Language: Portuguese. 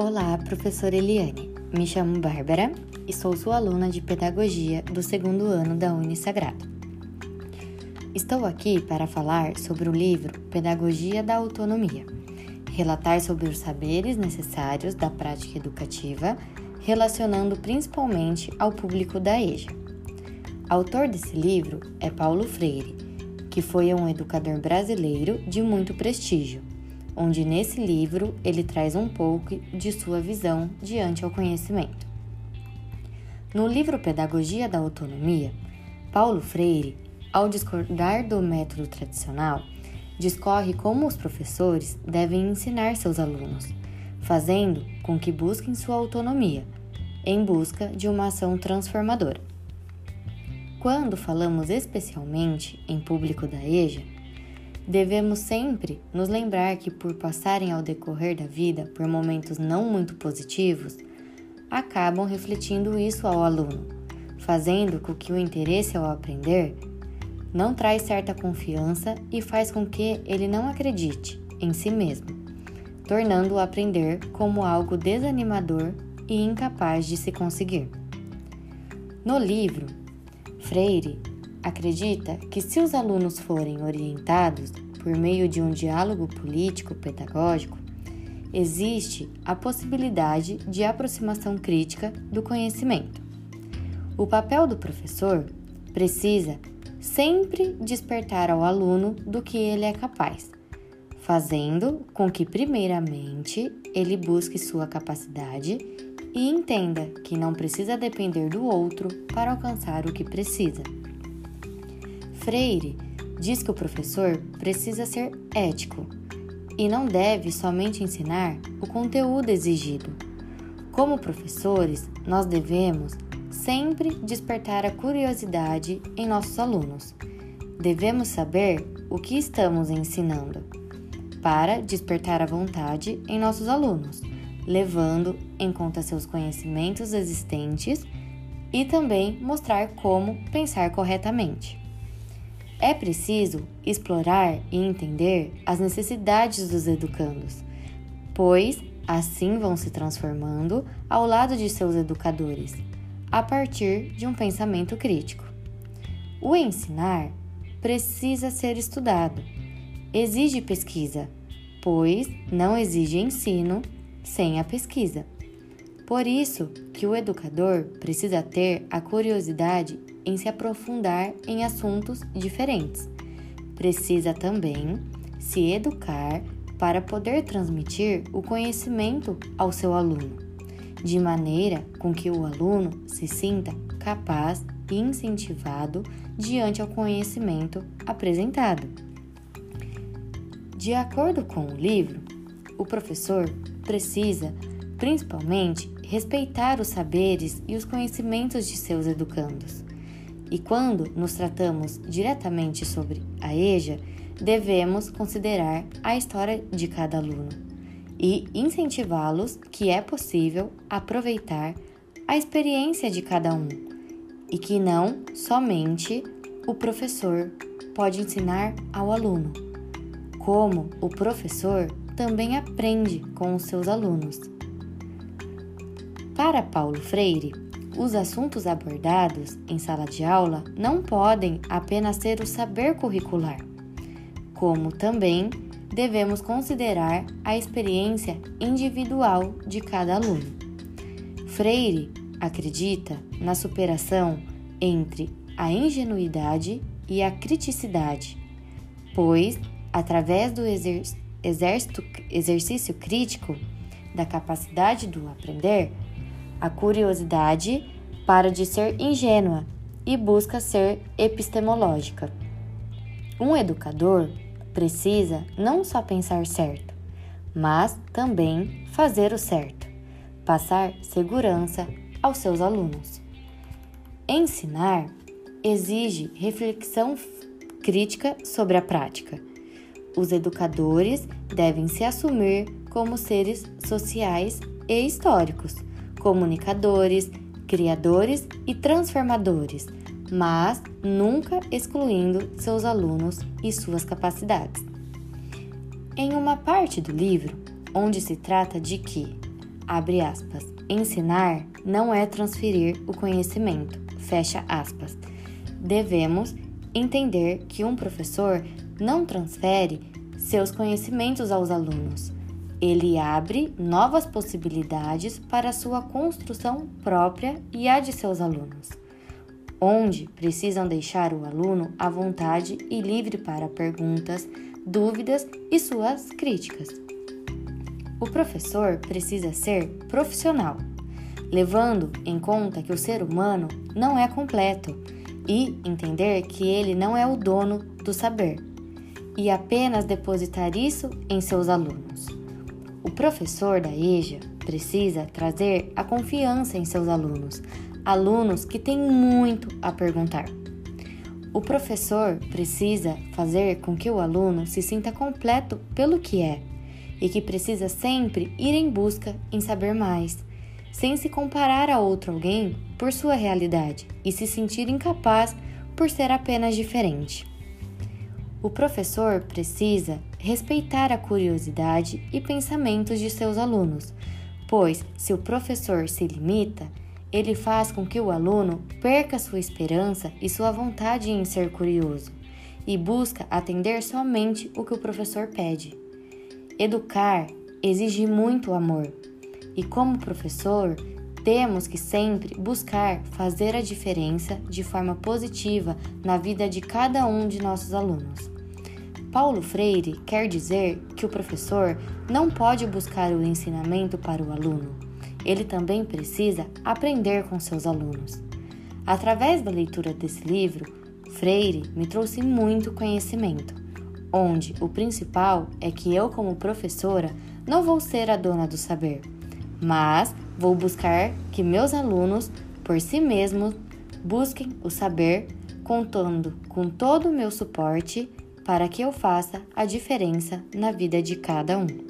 Olá, professora Eliane. Me chamo Bárbara e sou sua aluna de Pedagogia do segundo ano da Unisagrado. Estou aqui para falar sobre o livro Pedagogia da Autonomia, relatar sobre os saberes necessários da prática educativa, relacionando principalmente ao público da EJA. Autor desse livro é Paulo Freire, que foi um educador brasileiro de muito prestígio onde nesse livro ele traz um pouco de sua visão diante ao conhecimento. No livro Pedagogia da Autonomia, Paulo Freire, ao discordar do método tradicional, discorre como os professores devem ensinar seus alunos, fazendo com que busquem sua autonomia, em busca de uma ação transformadora. Quando falamos especialmente em público da EJA, Devemos sempre nos lembrar que, por passarem ao decorrer da vida por momentos não muito positivos, acabam refletindo isso ao aluno, fazendo com que o interesse ao aprender não traz certa confiança e faz com que ele não acredite em si mesmo, tornando o aprender como algo desanimador e incapaz de se conseguir. No livro, Freire acredita que se os alunos forem orientados por meio de um diálogo político pedagógico, existe a possibilidade de aproximação crítica do conhecimento. O papel do professor precisa sempre despertar ao aluno do que ele é capaz, fazendo com que, primeiramente, ele busque sua capacidade e entenda que não precisa depender do outro para alcançar o que precisa. Freire diz que o professor precisa ser ético e não deve somente ensinar o conteúdo exigido. Como professores, nós devemos sempre despertar a curiosidade em nossos alunos. Devemos saber o que estamos ensinando para despertar a vontade em nossos alunos, levando em conta seus conhecimentos existentes e também mostrar como pensar corretamente. É preciso explorar e entender as necessidades dos educandos, pois assim vão se transformando ao lado de seus educadores, a partir de um pensamento crítico. O ensinar precisa ser estudado, exige pesquisa, pois não exige ensino sem a pesquisa. Por isso que o educador precisa ter a curiosidade em se aprofundar em assuntos diferentes. Precisa também se educar para poder transmitir o conhecimento ao seu aluno, de maneira com que o aluno se sinta capaz e incentivado diante ao conhecimento apresentado. De acordo com o livro, o professor precisa, principalmente, respeitar os saberes e os conhecimentos de seus educandos, e quando nos tratamos diretamente sobre a EJA, devemos considerar a história de cada aluno e incentivá-los que é possível aproveitar a experiência de cada um e que não somente o professor pode ensinar ao aluno, como o professor também aprende com os seus alunos. Para Paulo Freire, os assuntos abordados em sala de aula não podem apenas ser o saber curricular, como também devemos considerar a experiência individual de cada aluno. Freire acredita na superação entre a ingenuidade e a criticidade, pois, através do exercício crítico da capacidade do aprender, a curiosidade para de ser ingênua e busca ser epistemológica. Um educador precisa não só pensar certo, mas também fazer o certo, passar segurança aos seus alunos. Ensinar exige reflexão crítica sobre a prática. Os educadores devem se assumir como seres sociais e históricos comunicadores, criadores e transformadores, mas nunca excluindo seus alunos e suas capacidades. Em uma parte do livro, onde se trata de que abre aspas. Ensinar não é transferir o conhecimento, fecha aspas. Devemos entender que um professor não transfere seus conhecimentos aos alunos. Ele abre novas possibilidades para a sua construção própria e a de seus alunos, onde precisam deixar o aluno à vontade e livre para perguntas, dúvidas e suas críticas. O professor precisa ser profissional, levando em conta que o ser humano não é completo e entender que ele não é o dono do saber e apenas depositar isso em seus alunos. O professor da EJA precisa trazer a confiança em seus alunos, alunos que têm muito a perguntar. O professor precisa fazer com que o aluno se sinta completo pelo que é e que precisa sempre ir em busca em saber mais, sem se comparar a outro alguém por sua realidade e se sentir incapaz por ser apenas diferente. O professor precisa respeitar a curiosidade e pensamentos de seus alunos, pois, se o professor se limita, ele faz com que o aluno perca sua esperança e sua vontade em ser curioso e busca atender somente o que o professor pede. Educar exige muito amor e, como professor, temos que sempre buscar fazer a diferença de forma positiva na vida de cada um de nossos alunos. Paulo Freire quer dizer que o professor não pode buscar o ensinamento para o aluno, ele também precisa aprender com seus alunos. Através da leitura desse livro, Freire me trouxe muito conhecimento onde o principal é que eu, como professora, não vou ser a dona do saber, mas vou buscar que meus alunos, por si mesmos, busquem o saber, contando com todo o meu suporte para que eu faça a diferença na vida de cada um.